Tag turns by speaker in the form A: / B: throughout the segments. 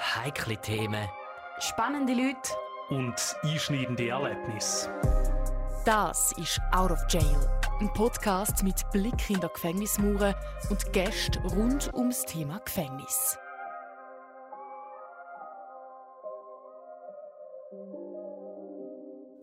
A: Heikle Themen.
B: Spannende Leute.
C: Und einschneidende Erlebnisse.
B: Das ist Out of Jail. Ein Podcast mit Blick in der Gefängnismauer und Gästen rund ums Thema Gefängnis.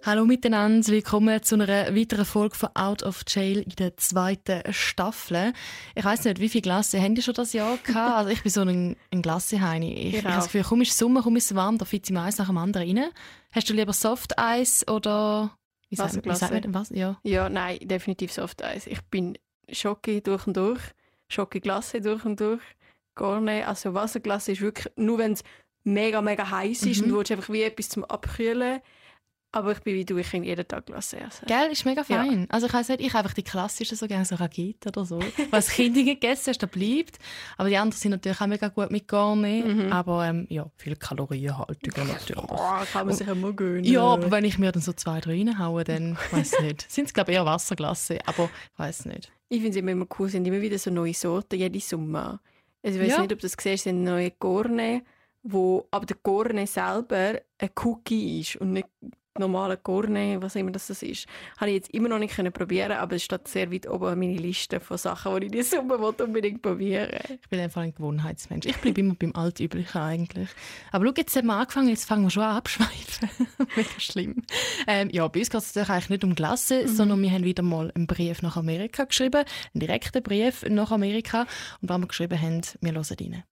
B: Hallo miteinander, willkommen zu einer weiteren Folge von Out of Jail in der zweiten Staffel. Ich weiß nicht, wie viele Glasse haben die schon das Jahr gehabt? Also ich bin so ein, ein Glasseheini. Ich, ich habe das Gefühl, komm, ist Sommer, komm, ist warm, da ich mir eins nach dem anderen rein. Hast du lieber Soft Eis oder
D: wie sagt, wie sagt man was? Ja. ja, nein, definitiv Soft Eis. Ich bin Schocke durch und durch, Schocke Glasse durch und durch, gar nicht. Also Wasserglasse ist wirklich nur, wenn es mega, mega heiß ist mhm. und du willst einfach wie etwas zum Abkühlen aber ich bin wie du, ich kann jeden Tag Glasse essen.
B: Gell, ist mega fein. Ja. Also ich weiß nicht, ich einfach die klassischen, so gerne so Ragit oder so. Was Kinder gegessen hast, da bleibt. Aber die anderen sind natürlich auch mega gut mit Garne. Mhm. Aber ähm, ja, viel Kalorienhaltung natürlich.
D: Oh, kann man sich immer gönnen.
B: Ja, aber wenn ich mir dann so zwei, drei reinhaue, dann weiß ich nicht. Sind es glaube ich eher Wasserglasse, aber ich weiß nicht.
D: Ich finde es immer, immer cool, sind immer wieder so neue Sorten, jede Sommer. Also ich weiß ja. nicht, ob du das siehst, sind neue Gorne, wo aber der Gorne selber ein Cookie ist und nicht normale Gourmet, was immer das ist, habe ich jetzt immer noch nicht können probieren, aber es steht sehr weit oben an meiner Liste von Sachen, die ich diese Sommer unbedingt probieren
B: Ich bin einfach ein Gewohnheitsmensch. Ich bleibe immer beim Altüblichen eigentlich. Aber schau, jetzt haben wir angefangen, jetzt fangen wir schon an abschweifen. Mega schlimm. Ähm, ja, bei uns geht es natürlich eigentlich nicht um Glasse, mhm. sondern wir haben wieder mal einen Brief nach Amerika geschrieben, einen direkten Brief nach Amerika und was wir geschrieben haben, wir hören rein.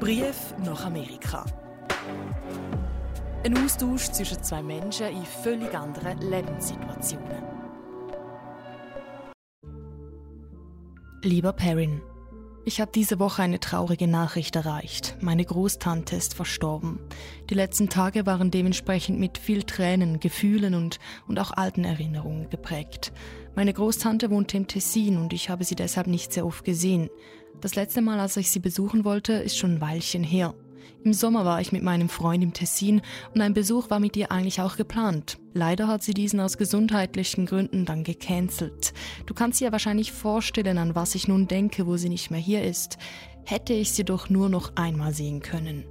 B: Brief nach Amerika. Ein Austausch zwischen zwei Menschen in völlig anderen Lebenssituationen. Lieber Perrin, ich habe diese Woche eine traurige Nachricht erreicht. Meine Großtante ist verstorben. Die letzten Tage waren dementsprechend mit viel Tränen, Gefühlen und, und auch alten Erinnerungen geprägt. Meine Großtante wohnte im Tessin und ich habe sie deshalb nicht sehr oft gesehen. Das letzte Mal, als ich sie besuchen wollte, ist schon ein Weilchen her. Im Sommer war ich mit meinem Freund im Tessin und ein Besuch war mit ihr eigentlich auch geplant. Leider hat sie diesen aus gesundheitlichen Gründen dann gecancelt. Du kannst dir ja wahrscheinlich vorstellen, an was ich nun denke, wo sie nicht mehr hier ist. Hätte ich sie doch nur noch einmal sehen können.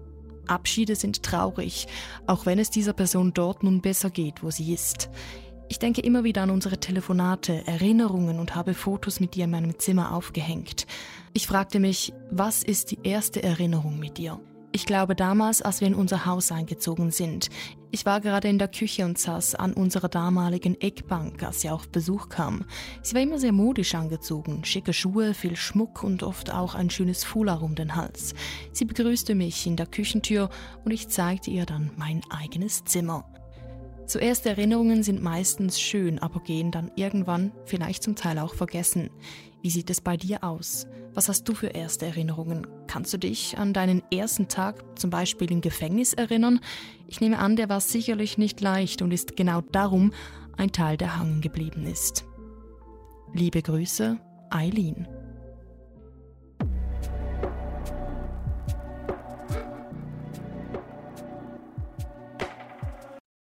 B: Abschiede sind traurig, auch wenn es dieser Person dort nun besser geht, wo sie ist. Ich denke immer wieder an unsere Telefonate, Erinnerungen und habe Fotos mit dir in meinem Zimmer aufgehängt. Ich fragte mich, was ist die erste Erinnerung mit dir? Ich glaube damals, als wir in unser Haus eingezogen sind. Ich war gerade in der Küche und saß an unserer damaligen Eckbank, als sie auf Besuch kam. Sie war immer sehr modisch angezogen, schicke Schuhe, viel Schmuck und oft auch ein schönes Foulard um den Hals. Sie begrüßte mich in der Küchentür und ich zeigte ihr dann mein eigenes Zimmer. Zuerst Erinnerungen sind meistens schön, aber gehen dann irgendwann vielleicht zum Teil auch vergessen. Wie sieht es bei dir aus? Was hast du für erste Erinnerungen? Kannst du dich an deinen ersten Tag zum Beispiel im Gefängnis erinnern? Ich nehme an, der war sicherlich nicht leicht und ist genau darum ein Teil, der hangen geblieben ist. Liebe Grüße, Eileen.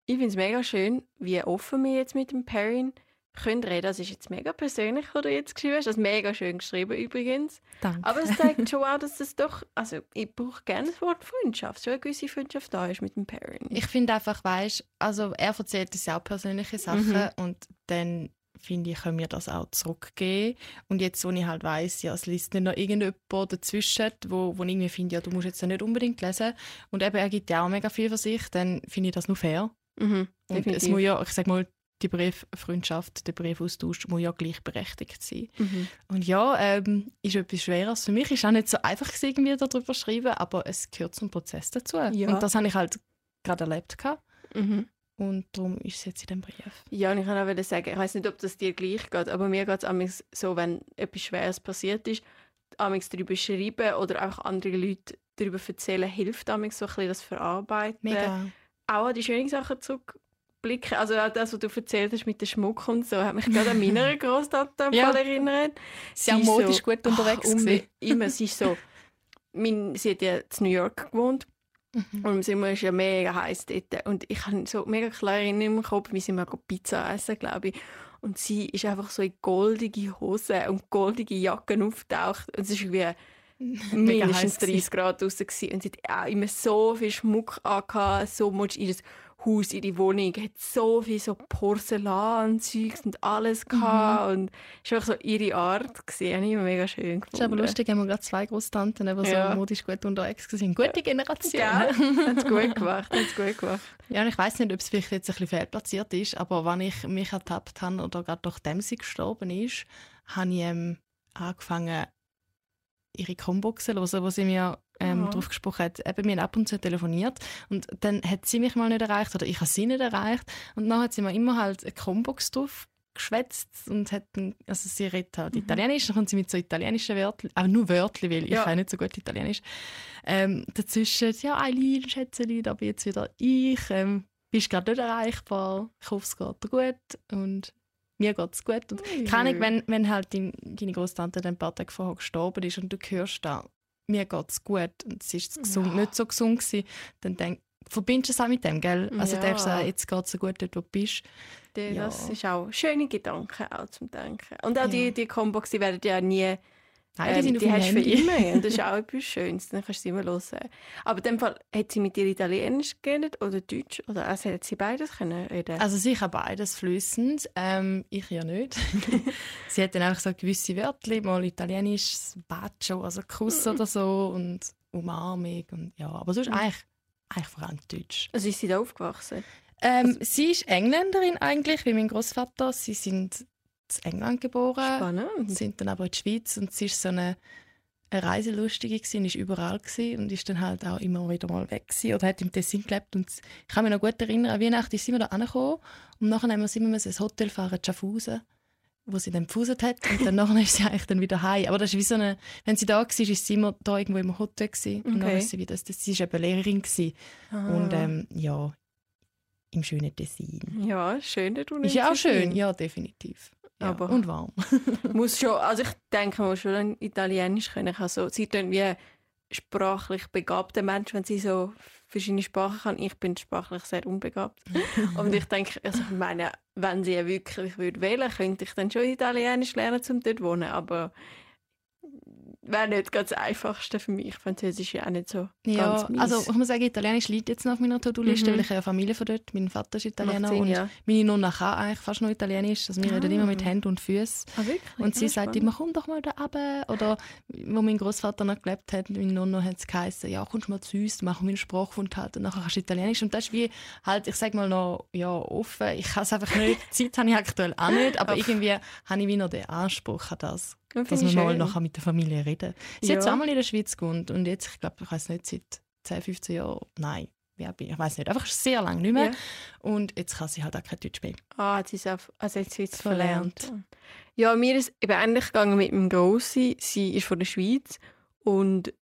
D: Ich finde es mega schön, wie offen wir jetzt mit dem Perrin können reden. Das ist jetzt mega persönlich, was du jetzt geschrieben hast. Das ist mega schön geschrieben übrigens.
B: Danke.
D: Aber es zeigt schon auch, dass es doch, also ich brauche gerne das Wort Freundschaft, so eine gewisse Freundschaft da ist mit dem Perrin.
B: Ich finde einfach, weißt, also er erzählt uns ja auch persönliche Sachen mhm. und dann finde ich, können wir das auch zurückgeben. Und jetzt, wo ich halt weiss, ja, es liest nicht noch irgendjemand dazwischen, wo, wo ich irgendwie finde, ja, du musst jetzt ja nicht unbedingt lesen. Und eben, er gibt ja auch mega viel für sich, dann finde ich das nur fair.
D: Mhm,
B: und es muss ja, ich sag mal, die Brieffreundschaft, der Briefaustausch muss ja gleichberechtigt sein. Mhm. Und ja, ähm, ist etwas Schweres. Für mich ist auch nicht so einfach irgendwie darüber schreiben, aber es gehört zum Prozess dazu. Ja. Und das habe ich halt gerade erlebt. Mhm. Und darum ist es jetzt in dem Brief.
D: Ja, und ich kann auch sagen, ich weiß nicht, ob das dir gleich geht, aber mir geht es so, wenn etwas Schweres passiert ist, amigs darüber schreiben oder auch andere Leute darüber erzählen, hilft amigs so ein bisschen das Verarbeiten.
B: Mega
D: auch an die schönen Sachen zurückblicken. Also auch das, was du erzählt hast mit dem Schmuck und so, hat mich gerade an meine Großtante ja. erinnert.
B: Sie ist modisch so, gut unterwegs ach,
D: Immer, sie ist so, mein, sie hat ja in New York gewohnt mhm. und im Sommer ist ja mega heiß dort. Und ich habe so mega klar in meinem Kopf, wie sie mal Pizza essen, glaube ich. und sie ist einfach so in goldige Hosen und goldige Jacken auftaucht und es ist wie mindestens 30 Grad draußen und sie hat auch immer so viel Schmuck angehabt, so much ihres Haus, ihre Wohnung, hat so viel so Porzellanzeugs und alles gehabt mhm. und es war einfach so ihre Art gesehen, habe ich mega schön gefunden.
B: Das ist aber lustig, haben wir gerade zwei Großtanten, die ja. so modisch gut unterwegs sind. Gute Generation.
D: Ja, hat es gut gemacht, hat's gut gemacht.
B: Ja, und ich weiß nicht, ob es vielleicht jetzt ein bisschen fehlplatziert ist, aber wenn ich mich ertappt habe oder gerade nachdem sie gestorben ist, habe ich ähm, angefangen, ihre Combox zu hören, wo sie mir ähm, darauf gesprochen hat. Eben, wir haben ab und zu telefoniert und dann hat sie mich mal nicht erreicht oder ich habe sie nicht erreicht und dann hat sie mir immer halt eine Combox drauf geschwätzt und hat dann, also sie redet halt mhm. Italienisch, dann kommt sie mit so italienischen Wörtern, auch nur Wörtern, weil ja. ich kann nicht so gut Italienisch. Ähm, dazwischen, ja, Eileen, Schätzeli, da bin jetzt wieder ich, ähm, bist gerade nicht erreichbar, ich hoffe, es geht dir gut und mir geht es gut. Und mhm. keine Ahnung, wenn, wenn halt dein, deine Großtante ein paar Tage vorher gestorben ist und du hörst da, mir geht es gut und sie ist gesund, ja. nicht so gesund gewesen, dann denk, verbindest du es auch mit dem, gell? Also ja. denkst du, jetzt geht es so gut, dort wo du bist.
D: Das ja. ist auch schöne Gedanken auch zum Denken. Und auch ja. die, die Combox, die werden ja nie
B: Nein, die, ähm,
D: die hast
B: du
D: für immer und das ist auch etwas Schönes, dann kannst du sie immer hören. Aber in dem Fall, hat sie mit dir Italienisch geredet oder Deutsch? Oder also hat sie beides können reden?
B: Also sie kann beides flüssend, ähm, ich ja nicht. sie hat dann einfach so gewisse Wörter, mal Italienisch, Bacio, also Kuss oder so und Umarmung und ja, aber sonst mhm. eigentlich, eigentlich vor allem Deutsch.
D: Also ist sie da aufgewachsen?
B: Ähm, also, sie ist Engländerin eigentlich, wie mein Großvater. Sie sind in England geboren,
D: Spannend.
B: sind dann aber in die Schweiz und sie ist so eine, eine Reiselustige gewesen, ist überall gewesen und ist dann halt auch immer wieder mal weg gewesen oder hat im Tessin gelebt und ich kann mich noch gut erinnern, an Weihnachten sind wir da angekommen und nachher haben wir immer ins Hotel fahren, Schaffhausen wo sie dann gefuselt hat und dann nachher ist sie eigentlich dann wieder heim. Aber das ist wie so eine, wenn sie da war, ist sie immer da irgendwo im Hotel gewesen. Okay. und dann ist sie wieder, das, sie ist eben Lehrerin gewesen. Ah. und ähm, ja, im schönen Tessin.
D: Ja, schön dort
B: Ist ja auch schön, ja, definitiv. Ja,
D: aber
B: und warm.
D: muss schon, also ich denke, man muss schon Italienisch können. Also, sie tun wie sprachlich begabte Mensch, wenn sie so verschiedene Sprachen kann. Ich bin sprachlich sehr unbegabt. und ich denke, also ich meine, wenn sie wirklich würde wählen, könnte ich dann schon Italienisch lernen, um dort zu wohnen. Aber wäre nicht ganz das Einfachste für mich. Französisch ja auch nicht so
B: ja,
D: ganz mies.
B: Also ich muss sagen, Italienisch liegt jetzt noch auf meiner To-Do-Liste, mhm. weil ich eine Familie von dort, mein Vater ist Italiener Sinn, und ja. meine Nonna kann eigentlich fast nur Italienisch. Also wir ah. reden immer mit Händen und Füßen.
D: Ah?
B: Und sie ja, sagt immer, komm doch mal da runter. Oder wo mein Großvater noch gelebt hat, meine Nonna hat es geheißen, ja, kommst mal zu uns, machen wir einen Sprachfund und nachher kannst du Italienisch. Und das ist wie halt, ich sage mal noch, ja, offen. Ich kann es einfach nicht. Zeit habe ich aktuell auch nicht, aber irgendwie habe ich wie noch den Anspruch an das dass wir mal nachher mit der Familie reden. Sie ja. hat zweimal in der Schweiz gewohnt und jetzt, ich glaube, ich weiß nicht, seit 10, 15 Jahren, nein, wer bin ich, ich weiß nicht, einfach sehr lange nicht mehr. Ja. Und jetzt kann sie halt auch kein Deutsch mehr.
D: Ah, sie ist auf, also jetzt Schweiz verlernt. verlernt. Ja, mir ist eben ähnlich gegangen mit dem Grossi. Sie ist von der Schweiz und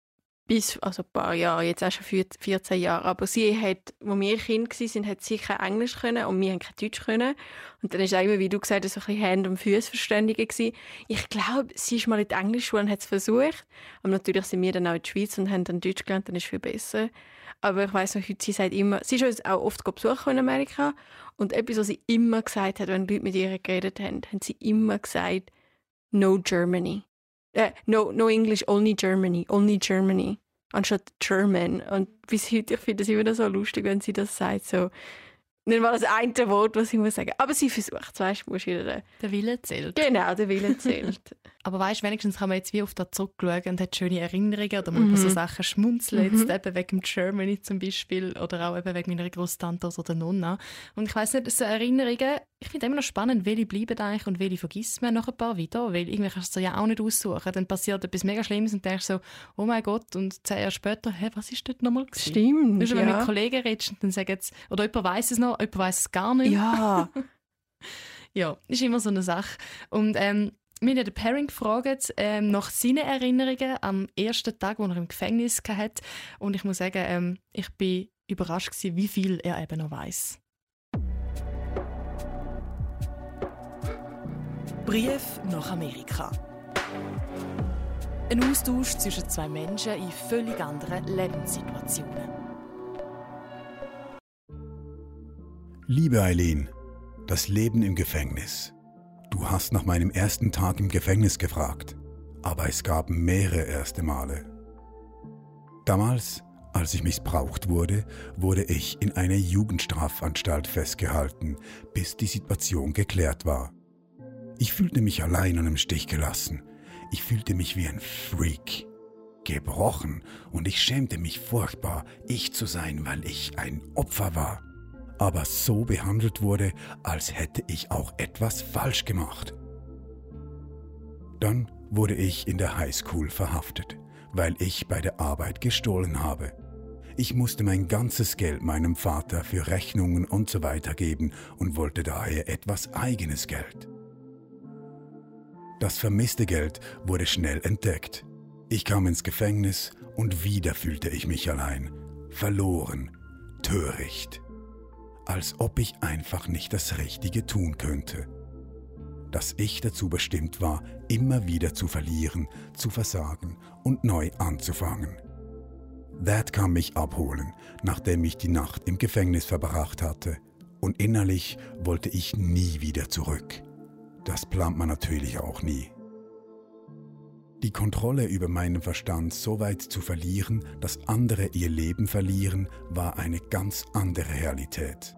D: bis, also ein paar Jahre, jetzt auch schon 14 Jahre. Aber sie hat, als wir Kind waren, hat sie kein Englisch können und wir haben kein Deutsch können. Und dann ist immer, wie du gesagt hast, so ein bisschen Hand- und Füßverständige gewesen. Ich glaube, sie ist mal in die Englischschule und hat es versucht. Aber natürlich sind wir dann auch in der Schweiz und haben dann Deutsch gelernt, dann ist es viel besser. Aber ich weiß noch, sie sagt immer, sie ist uns auch oft besuchen in Amerika. Und etwas, was sie immer gesagt hat, wenn Leute mit ihr geredet haben, haben sie immer gesagt, no Germany. Äh, no, no English, only Germany, only Germany, anstatt German. Und bis heute, ich finde es immer so lustig, wenn sie das sagt, so, nicht mal das eine Wort, was ich muss sagen. Aber sie versucht es, weißt du, musst wieder...
B: Der Wille zählt.
D: Genau, der Wille zählt.
B: Aber weißt du, wenigstens kann man jetzt wie auf das zurückschauen und hat schöne Erinnerungen oder man mhm. so Sachen schmunzeln, mhm. jetzt eben wegen Germany zum Beispiel oder auch eben wegen meiner Großtante oder der Nonna. Und ich weiss nicht, so Erinnerungen, ich finde immer noch spannend, welche bleiben eigentlich und welche vergisst man noch ein paar wieder, weil irgendwie kannst du ja auch nicht aussuchen. Dann passiert etwas mega Schlimmes und denkst so, oh mein Gott, und zehn Jahre später, hä, was ist dort nochmal gewesen?
D: Stimmt,
B: du, wenn ja. mit Kollegen redest und dann sagen sie, oder jemand weiß es noch, jemand weiß es gar nicht.
D: Ja.
B: ja, ist immer so eine Sache. Und ähm, wir haben den Pairing gefragt ähm, nach seinen Erinnerungen am ersten Tag, wo er im Gefängnis hatte. Und ich muss sagen, ähm, ich bin überrascht gewesen, wie viel er eben noch weiß. Brief nach Amerika. Ein Austausch zwischen zwei Menschen in völlig anderen Lebenssituationen.
A: Liebe Eileen, das Leben im Gefängnis. Du hast nach meinem ersten Tag im Gefängnis gefragt, aber es gab mehrere erste Male. Damals, als ich missbraucht wurde, wurde ich in einer Jugendstrafanstalt festgehalten, bis die Situation geklärt war. Ich fühlte mich allein und im Stich gelassen. Ich fühlte mich wie ein Freak. Gebrochen und ich schämte mich furchtbar, ich zu sein, weil ich ein Opfer war. Aber so behandelt wurde, als hätte ich auch etwas falsch gemacht. Dann wurde ich in der Highschool verhaftet, weil ich bei der Arbeit gestohlen habe. Ich musste mein ganzes Geld meinem Vater für Rechnungen und so weiter geben und wollte daher etwas eigenes Geld. Das vermisste Geld wurde schnell entdeckt. Ich kam ins Gefängnis und wieder fühlte ich mich allein, verloren, töricht. Als ob ich einfach nicht das Richtige tun könnte. Dass ich dazu bestimmt war, immer wieder zu verlieren, zu versagen und neu anzufangen. Dad kam mich abholen, nachdem ich die Nacht im Gefängnis verbracht hatte, und innerlich wollte ich nie wieder zurück. Das plant man natürlich auch nie. Die Kontrolle über meinen Verstand so weit zu verlieren, dass andere ihr Leben verlieren, war eine ganz andere Realität.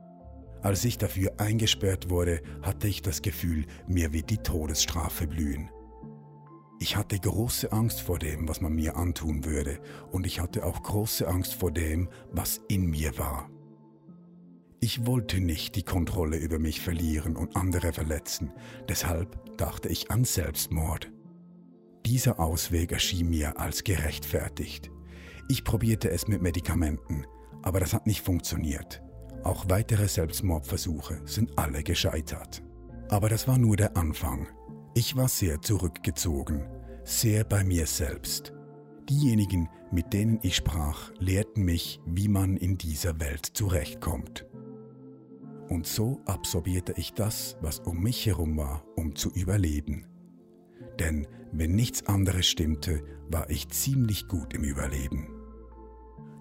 A: Als ich dafür eingesperrt wurde, hatte ich das Gefühl, mir wird die Todesstrafe blühen. Ich hatte große Angst vor dem, was man mir antun würde, und ich hatte auch große Angst vor dem, was in mir war. Ich wollte nicht die Kontrolle über mich verlieren und andere verletzen, deshalb dachte ich an Selbstmord. Dieser Ausweg erschien mir als gerechtfertigt. Ich probierte es mit Medikamenten, aber das hat nicht funktioniert. Auch weitere Selbstmordversuche sind alle gescheitert. Aber das war nur der Anfang. Ich war sehr zurückgezogen, sehr bei mir selbst. Diejenigen, mit denen ich sprach, lehrten mich, wie man in dieser Welt zurechtkommt. Und so absorbierte ich das, was um mich herum war, um zu überleben. Denn wenn nichts anderes stimmte, war ich ziemlich gut im Überleben.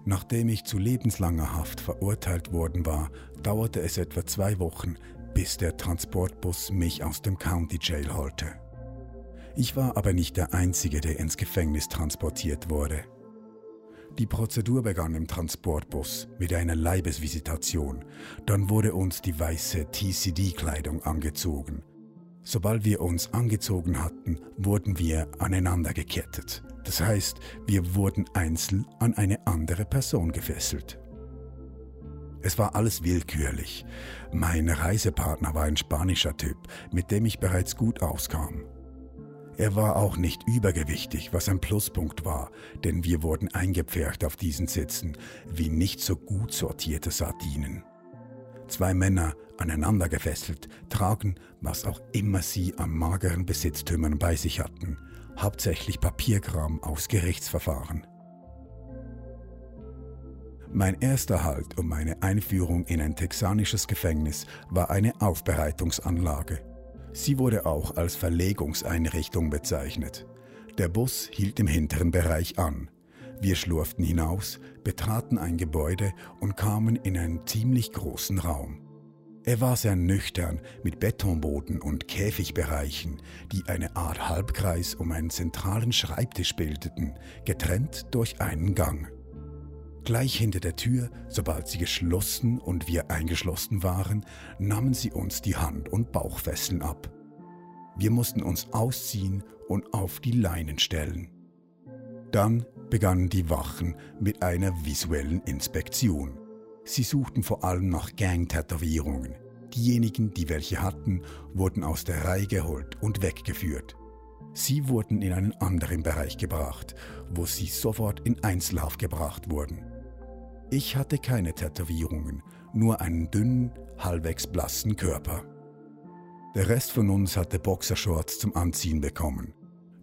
A: Nachdem ich zu lebenslanger Haft verurteilt worden war, dauerte es etwa zwei Wochen, bis der Transportbus mich aus dem County Jail holte. Ich war aber nicht der Einzige, der ins Gefängnis transportiert wurde. Die Prozedur begann im Transportbus mit einer Leibesvisitation. Dann wurde uns die weiße TCD-Kleidung angezogen. Sobald wir uns angezogen hatten, wurden wir aneinander gekettet. Das heißt, wir wurden einzeln an eine andere Person gefesselt. Es war alles willkürlich. Mein Reisepartner war ein spanischer Typ, mit dem ich bereits gut auskam. Er war auch nicht übergewichtig, was ein Pluspunkt war, denn wir wurden eingepfercht auf diesen Sitzen wie nicht so gut sortierte Sardinen. Zwei Männer, aneinander gefesselt, tragen, was auch immer sie an mageren Besitztümern bei sich hatten, hauptsächlich Papierkram aus Gerichtsverfahren. Mein erster Halt und meine Einführung in ein texanisches Gefängnis war eine Aufbereitungsanlage. Sie wurde auch als Verlegungseinrichtung bezeichnet. Der Bus hielt im hinteren Bereich an. Wir schlurften hinaus, betraten ein Gebäude und kamen in einen ziemlich großen Raum. Er war sehr nüchtern mit Betonboden und Käfigbereichen, die eine Art Halbkreis um einen zentralen Schreibtisch bildeten, getrennt durch einen Gang. Gleich hinter der Tür, sobald sie geschlossen und wir eingeschlossen waren, nahmen sie uns die Hand- und Bauchfesseln ab. Wir mussten uns ausziehen und auf die Leinen stellen. Dann begannen die Wachen mit einer visuellen Inspektion. Sie suchten vor allem nach Gang-Tätowierungen. Diejenigen, die welche hatten, wurden aus der Reihe geholt und weggeführt. Sie wurden in einen anderen Bereich gebracht, wo sie sofort in Einzelhaft gebracht wurden. Ich hatte keine Tätowierungen, nur einen dünnen, halbwegs blassen Körper. Der Rest von uns hatte Boxershorts zum Anziehen bekommen.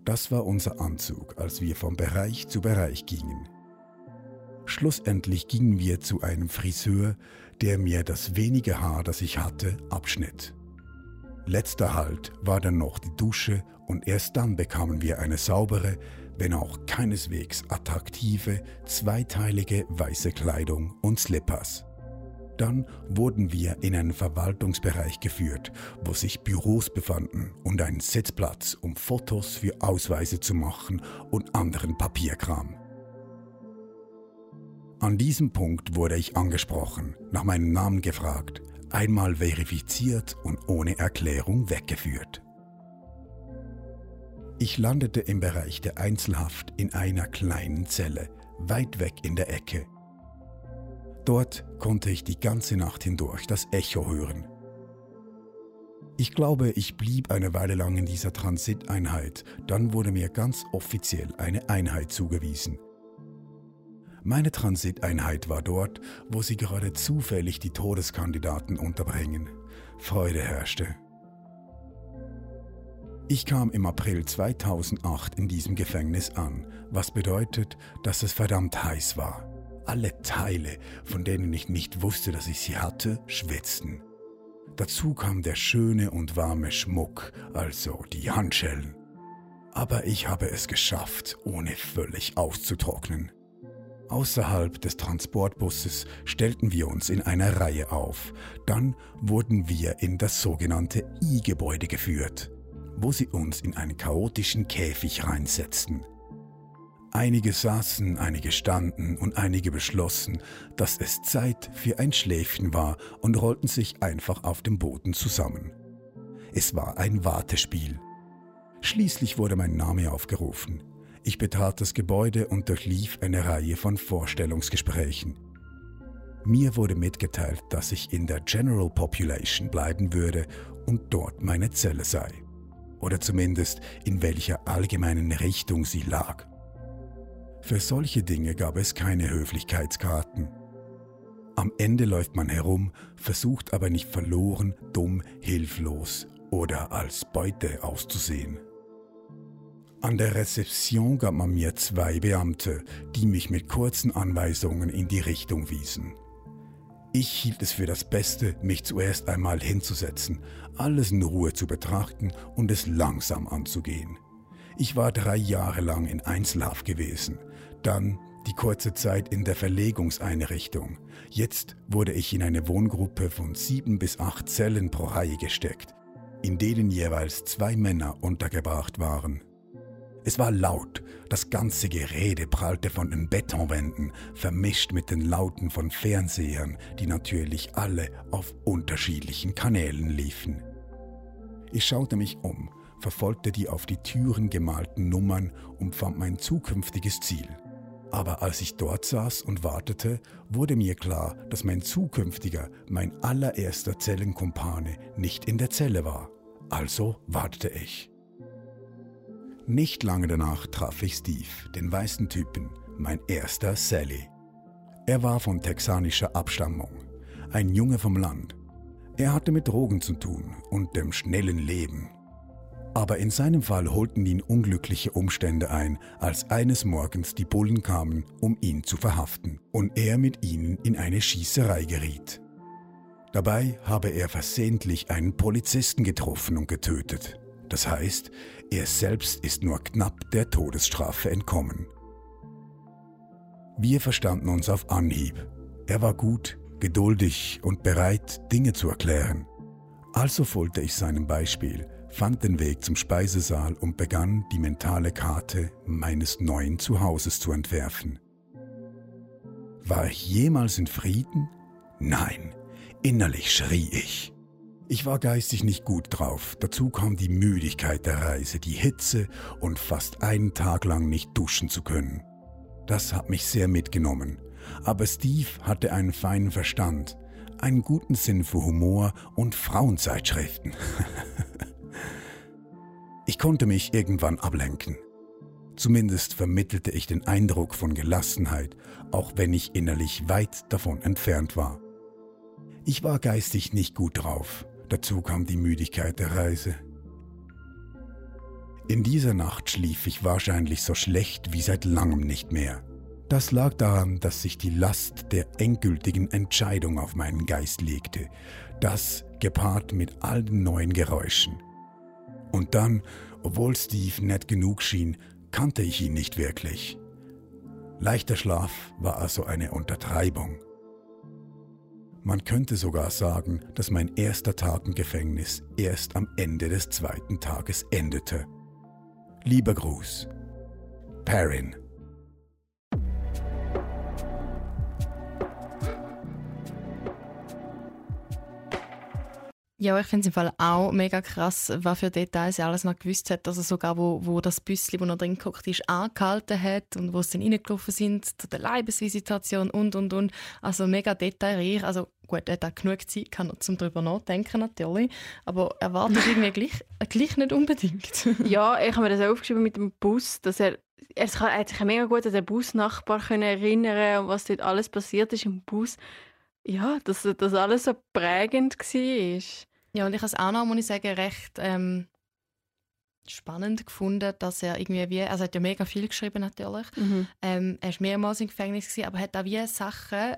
A: Das war unser Anzug, als wir von Bereich zu Bereich gingen. Schlussendlich gingen wir zu einem Friseur, der mir das wenige Haar, das ich hatte, abschnitt. Letzter Halt war dann noch die Dusche und erst dann bekamen wir eine saubere, wenn auch keineswegs attraktive, zweiteilige weiße Kleidung und Slippers. Dann wurden wir in einen Verwaltungsbereich geführt, wo sich Büros befanden und ein Sitzplatz, um Fotos für Ausweise zu machen und anderen Papierkram. An diesem Punkt wurde ich angesprochen, nach meinem Namen gefragt, einmal verifiziert und ohne Erklärung weggeführt. Ich landete im Bereich der Einzelhaft in einer kleinen Zelle, weit weg in der Ecke. Dort konnte ich die ganze Nacht hindurch das Echo hören. Ich glaube, ich blieb eine Weile lang in dieser Transiteinheit, dann wurde mir ganz offiziell eine Einheit zugewiesen. Meine Transiteinheit war dort, wo sie gerade zufällig die Todeskandidaten unterbringen. Freude herrschte. Ich kam im April 2008 in diesem Gefängnis an, was bedeutet, dass es verdammt heiß war. Alle Teile, von denen ich nicht wusste, dass ich sie hatte, schwitzten. Dazu kam der schöne und warme Schmuck, also die Handschellen. Aber ich habe es geschafft, ohne völlig auszutrocknen. Außerhalb des Transportbusses stellten wir uns in einer Reihe auf. Dann wurden wir in das sogenannte I-Gebäude geführt, wo sie uns in einen chaotischen Käfig reinsetzten. Einige saßen, einige standen und einige beschlossen, dass es Zeit für ein Schläfchen war und rollten sich einfach auf dem Boden zusammen. Es war ein Wartespiel. Schließlich wurde mein Name aufgerufen. Ich betrat das Gebäude und durchlief eine Reihe von Vorstellungsgesprächen. Mir wurde mitgeteilt, dass ich in der General Population bleiben würde und dort meine Zelle sei. Oder zumindest in welcher allgemeinen Richtung sie lag. Für solche Dinge gab es keine Höflichkeitskarten. Am Ende läuft man herum, versucht aber nicht verloren, dumm, hilflos oder als Beute auszusehen. An der Rezeption gab man mir zwei Beamte, die mich mit kurzen Anweisungen in die Richtung wiesen. Ich hielt es für das Beste, mich zuerst einmal hinzusetzen, alles in Ruhe zu betrachten und es langsam anzugehen. Ich war drei Jahre lang in Einzelhaft gewesen, dann die kurze Zeit in der Verlegungseinrichtung. Jetzt wurde ich in eine Wohngruppe von sieben bis acht Zellen pro Reihe gesteckt, in denen jeweils zwei Männer untergebracht waren. Es war laut, das ganze Gerede prallte von den Betonwänden, vermischt mit den Lauten von Fernsehern, die natürlich alle auf unterschiedlichen Kanälen liefen. Ich schaute mich um, verfolgte die auf die Türen gemalten Nummern und fand mein zukünftiges Ziel. Aber als ich dort saß und wartete, wurde mir klar, dass mein zukünftiger, mein allererster Zellenkumpane nicht in der Zelle war. Also wartete ich. Nicht lange danach traf ich Steve, den weißen Typen, mein erster Sally. Er war von texanischer Abstammung, ein Junge vom Land. Er hatte mit Drogen zu tun und dem schnellen Leben. Aber in seinem Fall holten ihn unglückliche Umstände ein, als eines Morgens die Bullen kamen, um ihn zu verhaften, und er mit ihnen in eine Schießerei geriet. Dabei habe er versehentlich einen Polizisten getroffen und getötet. Das heißt, er selbst ist nur knapp der Todesstrafe entkommen. Wir verstanden uns auf Anhieb. Er war gut, geduldig und bereit, Dinge zu erklären. Also folgte ich seinem Beispiel, fand den Weg zum Speisesaal und begann, die mentale Karte meines neuen Zuhauses zu entwerfen. War ich jemals in Frieden? Nein, innerlich schrie ich. Ich war geistig nicht gut drauf. Dazu kam die Müdigkeit der Reise, die Hitze und fast einen Tag lang nicht duschen zu können. Das hat mich sehr mitgenommen. Aber Steve hatte einen feinen Verstand, einen guten Sinn für Humor und Frauenzeitschriften. ich konnte mich irgendwann ablenken. Zumindest vermittelte ich den Eindruck von Gelassenheit, auch wenn ich innerlich weit davon entfernt war. Ich war geistig nicht gut drauf, Dazu kam die Müdigkeit der Reise. In dieser Nacht schlief ich wahrscheinlich so schlecht wie seit langem nicht mehr. Das lag daran, dass sich die Last der endgültigen Entscheidung auf meinen Geist legte, das gepaart mit all den neuen Geräuschen. Und dann, obwohl Steve nett genug schien, kannte ich ihn nicht wirklich. Leichter Schlaf war also eine Untertreibung. Man könnte sogar sagen, dass mein erster Tag im Gefängnis erst am Ende des zweiten Tages endete. Lieber Gruß. Perrin.
B: Ja, ich finde es im Fall auch mega krass, was für Details er alles noch gewusst hat. Also sogar, wo, wo das Büsschen, wo er drin geguckt ist, angehalten hat und wo sie dann reingelaufen sind, zu der Leibesvisitation und, und, und. Also mega detailreich. Also gut, er hat auch genug Zeit gehabt, um darüber nachzudenken natürlich, aber erwartet irgendwie gleich, gleich nicht unbedingt.
D: ja, ich habe mir das auch aufgeschrieben mit dem Bus, dass er er hat sich mega gut an den Busnachbar erinnern und was dort alles passiert ist im Bus. Ja, dass das alles so prägend war.
B: Ja, und ich habe es auch noch, muss ich sagen, recht ähm, spannend gefunden, dass er irgendwie wie, also er hat ja mega viel geschrieben natürlich, mhm. ähm, er war mehrmals im Gefängnis, gewesen, aber hat auch wie Sachen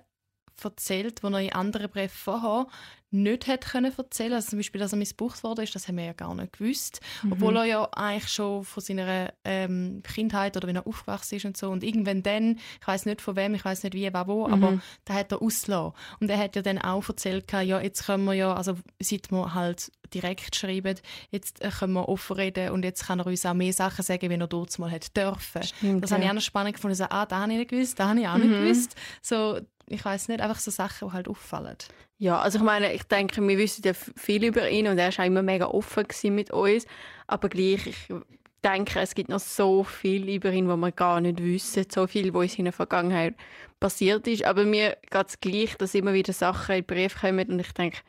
B: erzählt, die er in anderen Briefen vorher nicht hätte können erzählen Also zum Beispiel, dass er missbraucht worden ist, das haben wir ja gar nicht gewusst. Mhm. Obwohl er ja eigentlich schon von seiner ähm, Kindheit oder wenn er aufgewachsen ist und so. Und irgendwann dann, ich weiß nicht von wem, ich weiß nicht wie, wer wo, mhm. aber da hat er ausgelassen. Und er hat ja dann auch erzählt, ja, jetzt können wir ja, also seit wir halt direkt schreiben, jetzt äh, können wir offen reden und jetzt kann er uns auch mehr Sachen sagen, wie er dort mal hat dürfen. Stimmt, das ja. habe ich auch noch spannend gefunden. So, ah, da habe ich nicht gewusst, da habe ich auch mhm. nicht gewusst. So, ich weiß nicht, einfach so Sachen, die halt auffallen.
D: Ja, also ich meine, ich denke, wir wissen ja viel über ihn und er war immer mega offen mit uns, aber gleich, ich denke, es gibt noch so viel über ihn, was wir gar nicht wissen, so viel, was in seiner Vergangenheit passiert ist, aber mir geht es gleich, dass immer wieder Sachen in den Brief kommen und ich denke,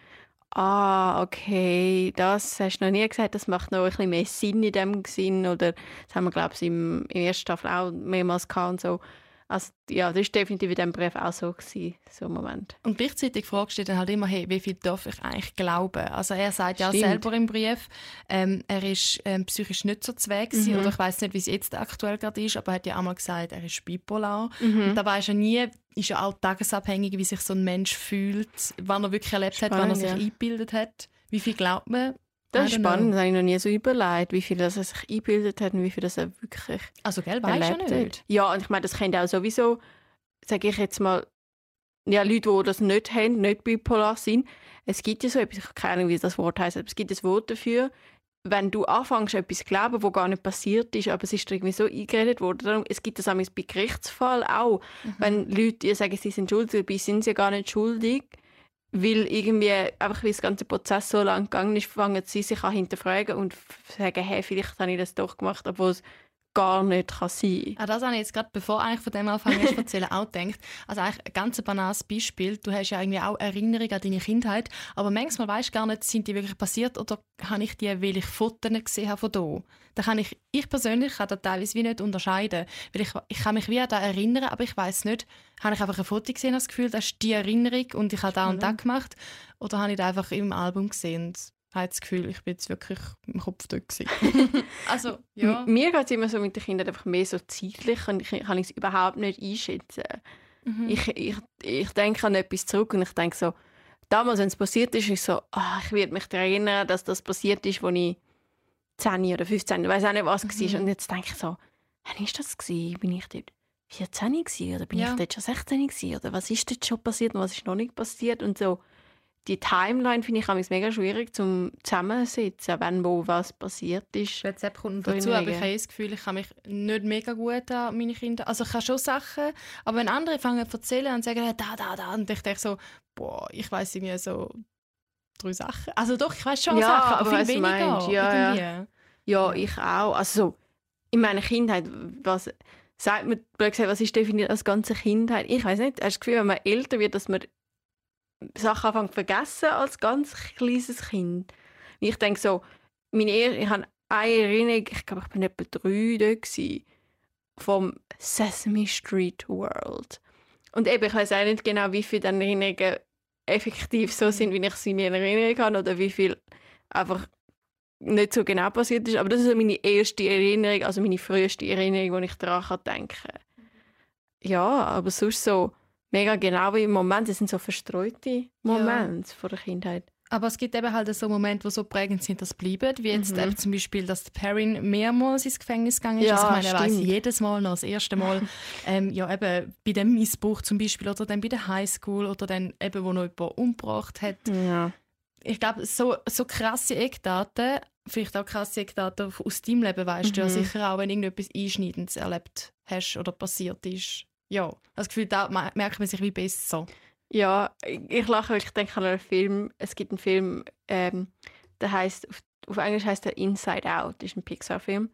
D: ah, okay, das hast du noch nie gesagt, das macht noch ein bisschen mehr Sinn in dem Sinn. Oder das haben wir, glaube ich, im, im ersten Staffel auch mehrmals gehabt und so. Also ja, das war definitiv in diesem Brief auch so, gewesen, so ein Moment.
B: Und gleichzeitig fragst du dann halt immer, hey, wie viel darf ich eigentlich glauben? Also er sagt ja selber im Brief, ähm, er ist ähm, psychisch nicht so zweig mhm. oder ich weiß nicht, wie es jetzt aktuell gerade ist, aber er hat ja auch mal gesagt, er ist bipolar. Mhm. Und da weiß er nie, ist ja auch tagesabhängig, wie sich so ein Mensch fühlt, wann er wirklich erlebt Spannend, hat, wann er sich ja. eingebildet hat. Wie viel glaubt man?
D: Das ist spannend, das habe ich noch nie so überlegt, wie viel das er sich eingebildet hat und wie viel das er wirklich
B: Also, gell, weißt du nicht.
D: Ja, und ich meine, das kennt auch sowieso, sage ich jetzt mal, ja, Leute, die das nicht haben, nicht bipolar sind. Es gibt ja so etwas, ich habe keine Ahnung, wie das Wort heißt, aber es gibt ein Wort dafür, wenn du anfängst, etwas zu glauben, was gar nicht passiert ist, aber es ist irgendwie so eingeredet worden. Es gibt das auch bei Gerichtsfall auch. Mhm. Wenn Leute dir sagen, sie sind schuldig, dabei sind sie gar nicht schuldig weil irgendwie einfach wie das ganze Prozess so lang gegangen ist, fangen sie sich an hinterfragen und sagen, hey, vielleicht habe ich das doch gemacht, obwohl es gar nicht kann sein
B: kann. Ah, das habe ich jetzt gerade, bevor ich von dem anfange zu erzählen, auch gedacht. Also eigentlich ein ganz banales Beispiel. Du hast ja irgendwie auch Erinnerungen an deine Kindheit, aber manchmal weißt du gar nicht, sind die wirklich passiert oder habe ich die, weil ich Fotos gesehen habe von da. Da kann ich, ich persönlich kann das teilweise wie nicht unterscheiden, weil ich, ich kann mich wie an das erinnern, aber ich weiß nicht, habe ich einfach ein Foto gesehen, das Gefühl, das ist die Erinnerung und ich habe da und da gemacht oder habe ich das einfach im Album gesehen habe das Gefühl, ich bin jetzt wirklich im Kopf dort
D: Also, ja. Mir geht es immer so mit den Kindern einfach mehr so zeitlich und ich kann es überhaupt nicht einschätzen. Mhm. Ich, ich, ich denke an etwas zurück und ich denke so, damals, wenn es passiert ist, ist so, oh, ich werde mich daran erinnern, dass das passiert ist, als ich 10 oder 15, ich weiß auch nicht, was mhm. war. Und jetzt denke ich so, wann war das? Gewesen? Bin ich dort 14 gewesen? oder bin ja. ich dort schon 16 gewesen? oder was ist dort schon passiert und was ist noch nicht passiert und so die Timeline finde ich mega schwierig zum Zusammensetzen, wenn wo was passiert ist.
B: WhatsApp kommt dazu, aber ich habe das Gefühl, ich kann mich nicht mega gut an meine Kinder, also ich kann schon Sachen, aber wenn andere fangen zu erzählen und sagen, da, da, da, und ich denke so, boah, ich weiß irgendwie so drei Sachen. Also doch, ich weiß schon ja, Sachen, aber, aber viel weniger.
D: Ja, ja. ja, ich auch. Also in meiner Kindheit, was sagt man, was ist definiert als ganze Kindheit? Ich weiß nicht, hast du das Gefühl, wenn man älter wird, dass man Sachen anfangen zu vergessen als ganz kleines Kind. Ich denke so, meine er ich habe eine Erinnerung, ich glaube, ich bin etwa drei dort gewesen, vom Sesame Street World. Und eben, ich weiß auch nicht genau, wie viele Erinnerungen effektiv so sind, wie ich sie mir in Erinnerung habe, oder wie viel einfach nicht so genau passiert ist. Aber das ist meine erste Erinnerung, also meine früheste Erinnerung, die ich daran denken kann. Ja, aber sonst so mega genau wie im Moment. Das sind so verstreute Momente ja. von der Kindheit.
B: Aber es gibt eben halt so Momente, wo so prägend sind, dass bleiben. Wie jetzt mhm. zum Beispiel, dass Perrin mehrmals ins Gefängnis gegangen ist. Ja, also ich meine, er weiß jedes Mal noch das erste Mal, ähm, ja eben bei dem Missbrauch zum Beispiel oder dann bei der Highschool oder dann eben, wo noch jemand umgebracht hat.
D: Ja.
B: Ich glaube, so, so krasse Eckdaten, vielleicht auch krasse Eckdaten aus deinem Leben, weißt mhm. du ja mhm. sicher auch, wenn irgendetwas Einschneidendes erlebt hast oder passiert ist. Ja, das Gefühl, da merkt man sich wie besser.
D: Ja, ich lache, weil ich denke an einen Film. Es gibt einen Film, ähm, der heißt auf, auf, Englisch heißt der Inside Out. Ist ein Pixar-Film.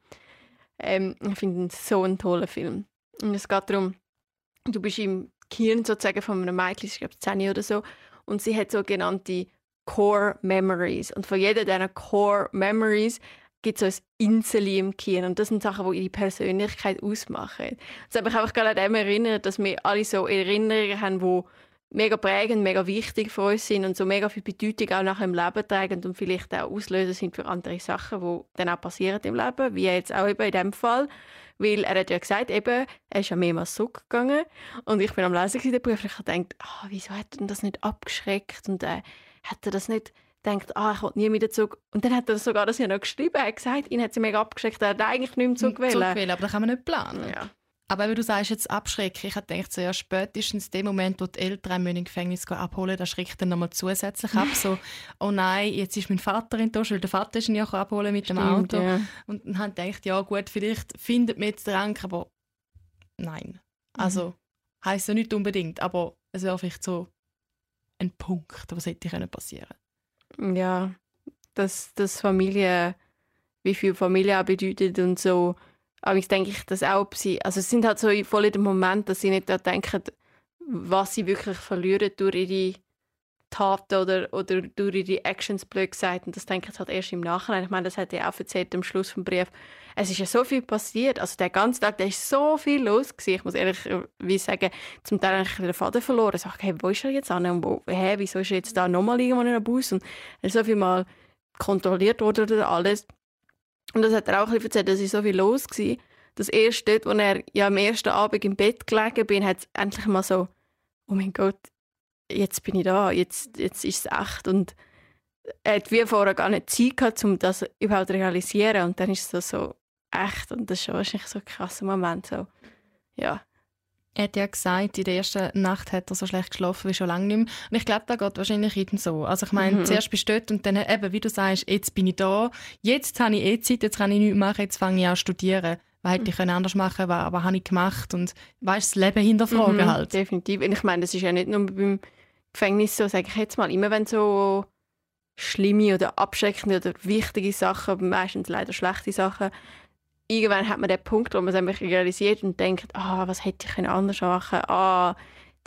D: Ähm, ich finde ihn so einen tollen Film. Und es geht darum, du bist im Gehirn sozusagen von einem Mädchen, ich glaube 10 oder so, und sie hat sogenannte Core Memories. Und von jeder dieser Core Memories gibt es ein Insel im Gehirn. Und das sind Sachen, die ihre Persönlichkeit ausmachen. Das hat mich einfach gerade an dem erinnert, dass wir alle so Erinnerungen haben, die mega prägend, mega wichtig für uns sind und so mega viel Bedeutung auch nachher im Leben tragen und vielleicht auch Auslöser sind für andere Sachen, die dann auch passieren im Leben, wie jetzt auch eben in dem Fall. Weil er hat ja gesagt, eben, er ist ja mehrmals zurückgegangen und ich bin am Lesen in der Prüfung und ich gedacht, oh, wieso hat er das nicht abgeschreckt und äh, hat er das nicht gedacht, ah, ich will nie wieder zurück. Und dann hat er sogar das ja noch geschrieben, er hat gesagt, ihn hat sie mega abgeschreckt, er hat eigentlich nicht mehr zurückwählen.
B: Zurückwählen, aber das kann man nicht planen. Ja. Aber wenn du sagst, jetzt abschrecken, ich gedacht, so, ja, spätestens dem Moment, wo die Eltern im Gefängnis abholen, da schreckt dann nochmal zusätzlich ab. So, oh nein, jetzt ist mein Vater enttäuscht, weil der Vater ist ihn ja abholen mit dem Stimmt, Auto. Ja. Und dann habe ich gedacht, ja gut, vielleicht findet man jetzt den Rank, aber nein. Also, mhm. heisst ja nicht unbedingt, aber es wäre vielleicht so ein Punkt, was hätte passieren
D: Ja, dass, dass Familie, wie viel Familie auch bedeutet und so, aber ich denke ich, dass auch sie, also es sind halt so voll in dem Moment, dass sie nicht da denken, was sie wirklich verlieren durch ihre Taten oder, oder durch ihre Actions, blöd gesagt. Und das denke ich halt erst im Nachhinein. Ich meine, das hat er auch erzählt am Schluss vom Brief. Es ist ja so viel passiert. Also der ganze Tag, da ist so viel los gewesen. Ich muss ehrlich wie sagen, zum Teil habe ich den Faden verloren. Ich sage, hey, wo ist er jetzt an? Und wo, hä, wieso ist er jetzt da nochmal irgendwo in einem Bus? Und er ist so viel mal kontrolliert wurde oder alles. Und das hat er auch ein erzählt, dass so viel los war. Das erste, dort, wo er ja am ersten Abend im Bett gelegen bin, hat es endlich mal so, oh mein Gott, jetzt bin ich da, jetzt, jetzt ist es echt. Und er hat wie vorher gar nicht Zeit gehabt, um das überhaupt zu realisieren. Und dann ist es so, echt. Und das ist schon wahrscheinlich so ein krasser Moment. So. Ja.
B: Er hat ja gesagt, in der ersten Nacht hat er so schlecht geschlafen wie schon lange nicht mehr. Und ich glaube, da geht wahrscheinlich jedem so. Also ich meine, mhm. zuerst bist du dort und dann eben, wie du sagst, jetzt bin ich da, jetzt habe ich eh Zeit, jetzt kann ich nichts machen, jetzt fange ich an zu studieren. Was hätte ich anders machen können, was, was habe ich gemacht und weißt, das Leben hinterfragen mhm, halt.
D: Definitiv. Und ich meine, das ist ja nicht nur beim Gefängnis so, sage ich jetzt mal, immer wenn so schlimme oder abschreckende oder wichtige Sachen, meistens leider schlechte Sachen, irgendwann hat man den Punkt, wo man es einfach realisiert und denkt, ah, was hätte ich anders machen ah,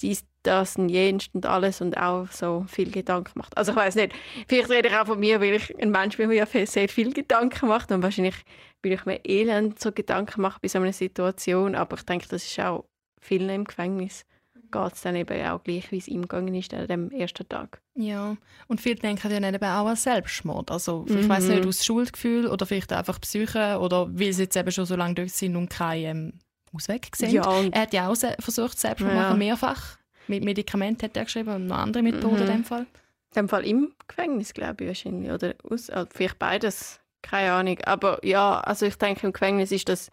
D: dies, das und jenes und alles und auch so viel Gedanken macht. Also ich weiß nicht, vielleicht rede ich auch von mir, weil ich ein Mensch bin, der ja sehr viel Gedanken macht und wahrscheinlich will ich mir elend so Gedanken machen bei so einer Situation, aber ich denke, das ist auch vielen im Gefängnis geht es dann eben auch gleich, wie es ihm gegangen ist an dem ersten Tag.
B: Ja, und viele denken ja eben auch an Selbstmord. Also ich mhm. weiß nicht, aus Schuldgefühl oder vielleicht einfach Psyche oder weil sie jetzt eben schon so lange dort sind und keinen ähm, Ausweg sehen. Ja, er hat ja auch versucht, Selbstmord ja. machen, mehrfach. Mit Medikamenten hat er geschrieben und noch andere Methoden mhm. in dem Fall.
D: In dem Fall im Gefängnis, glaube ich, wahrscheinlich. Oder aus, also vielleicht beides, keine Ahnung. Aber ja, also ich denke, im Gefängnis ist das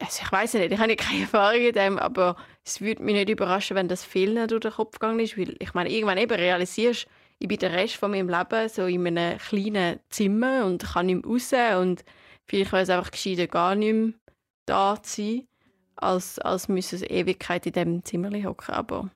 D: also ich weiß nicht, ich habe keine Erfahrung in dem, aber es würde mich nicht überraschen, wenn das viel durch den Kopf gegangen ist, weil ich meine, irgendwann eben realisierst, ich bin den Rest von meinem Leben so in einem kleinen Zimmer und kann nicht mehr raus und vielleicht wäre es einfach gescheiter, gar nicht mehr da zu sein, als, als müssen sie Ewigkeit in diesem Zimmer hocken, aber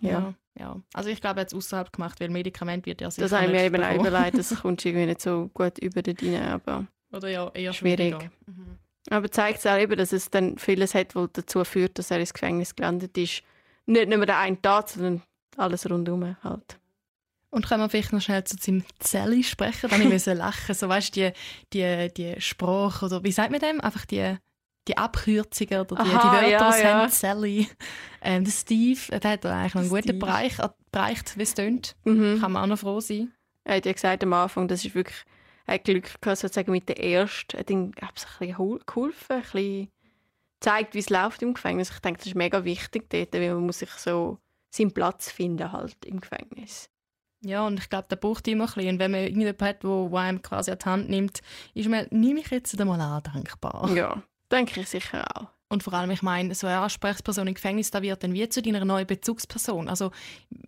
D: ja. ja.
B: ja. Also ich glaube, er hat es außerhalb gemacht, weil Medikament wird ja
D: sicher Das habe ich mir eben auch überlegt, das kommt irgendwie nicht so gut über den rein, aber
B: Oder ja, eher
D: schwierig. Mhm. Aber zeigt es auch eben, dass es dann vieles hat, was dazu führt, dass er ins Gefängnis gelandet ist. Nicht nur der eine Tat, sondern alles rundherum halt.
B: Und können wir vielleicht noch schnell zu seinem Zelli sprechen? Dann müssen lachen. So weißt die, die, die Sprache oder wie sagt man dem? Einfach die, die Abkürzungen oder die, Aha, die Wörter, ja, was ja. haben Sally. Ähm, der Steve, der hat eigentlich einen guten Bereich, Bereich wie es tönt. Mhm. Kann man auch noch froh sein.
D: Er hat ja gesagt am Anfang, das ist wirklich hat Glück gehabt, sozusagen mit der ersten, hat ihm ein bisschen geholfen, ein bisschen gezeigt, wie es läuft im Gefängnis. Ich denke, das ist mega wichtig dort, weil man muss sich so seinen Platz finden halt im Gefängnis.
B: Ja, und ich glaube, da braucht immer ein bisschen. Und wenn man irgendjemanden hat, der einem quasi an die Hand nimmt, ist man, nehme ich jetzt einmal an, dankbar.
D: Ja, denke ich sicher auch.
B: Und vor allem, ich meine, so eine Ansprechperson im Gefängnis, da wird dann wie zu deiner neuen Bezugsperson. Also,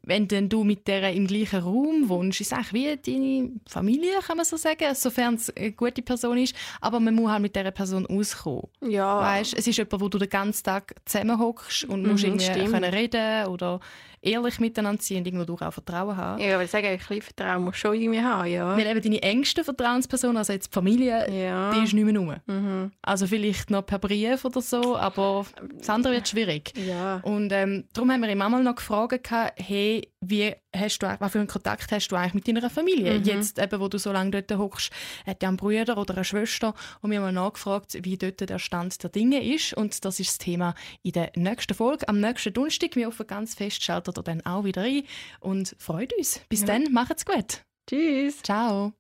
B: wenn denn du mit der im gleichen Raum wohnst, ist es eigentlich wie deine Familie, kann man so sagen, sofern es eine gute Person ist. Aber man muss halt mit dieser Person auskommen.
D: Ja.
B: Weißt, es ist jemand, wo du den ganzen Tag zusammenhockst und musst
D: Mhm,
B: irgendwie
D: stimmt.
B: können reden oder ehrlich miteinander sein und irgendwo durch auch Vertrauen haben.
D: Ja, ich sage, ein bisschen Vertrauen musst du schon irgendwie haben, ja.
B: Weil eben deine engste Vertrauensperson, also jetzt die Familie,
D: Ja.
B: die ist nicht mehr rum.
D: Mhm.
B: Also vielleicht noch per Brief oder so, aber das andere wird schwierig.
D: Ja.
B: Und ähm, darum haben wir ihn einmal noch gefragt, hey, wie hast du, was für einen Kontakt hast du eigentlich mit deiner Familie?
D: Mhm.
B: Jetzt, eben, wo du so lange dort hockst, hat er einen Bruder oder eine Schwester? Und wir haben mal nachgefragt, wie dort der Stand der Dinge ist. Und das ist das Thema in der nächsten Folge. Am nächsten Donnerstag, wir hoffen ganz fest, schaltet ihr dann auch wieder ein und freut uns. Bis
D: Ja.
B: dann, macht's gut.
D: Tschüss.
B: Ciao.